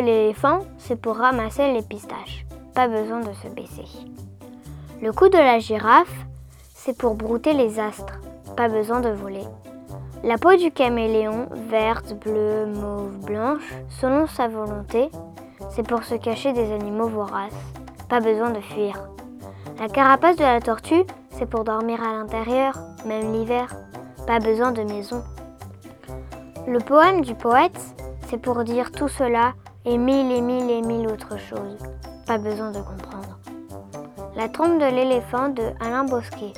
l'éléphant, c'est pour ramasser les pistaches. Pas besoin de se baisser. Le cou de la girafe, c'est pour brouter les astres. Pas besoin de voler. La peau du caméléon, verte, bleue, mauve, blanche, selon sa volonté, c'est pour se cacher des animaux voraces. Pas besoin de fuir. La carapace de la tortue, c'est pour dormir à l'intérieur, même l'hiver. Pas besoin de maison. Le poème du poète, c'est pour dire tout cela et mille et mille et mille autres choses. Pas besoin de comprendre. La trompe de l'éléphant de Alain Bosquet.